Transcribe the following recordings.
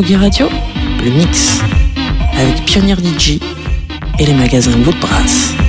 Radio, le mix, avec Pionnier DJ et les magasins Woodbrass.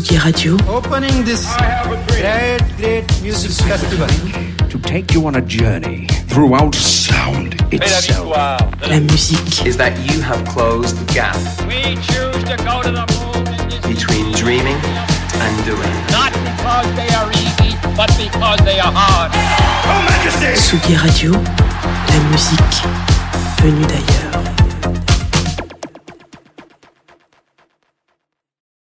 Tsugi Radio. Opening this great, great music festival. to take you on a journey throughout sound itself. La musique is that you have closed the gap We choose to go to the moon in this between dreaming and doing. not because they are easy, but because they are hard. Tsugi Radio. La musique venue d'ailleurs.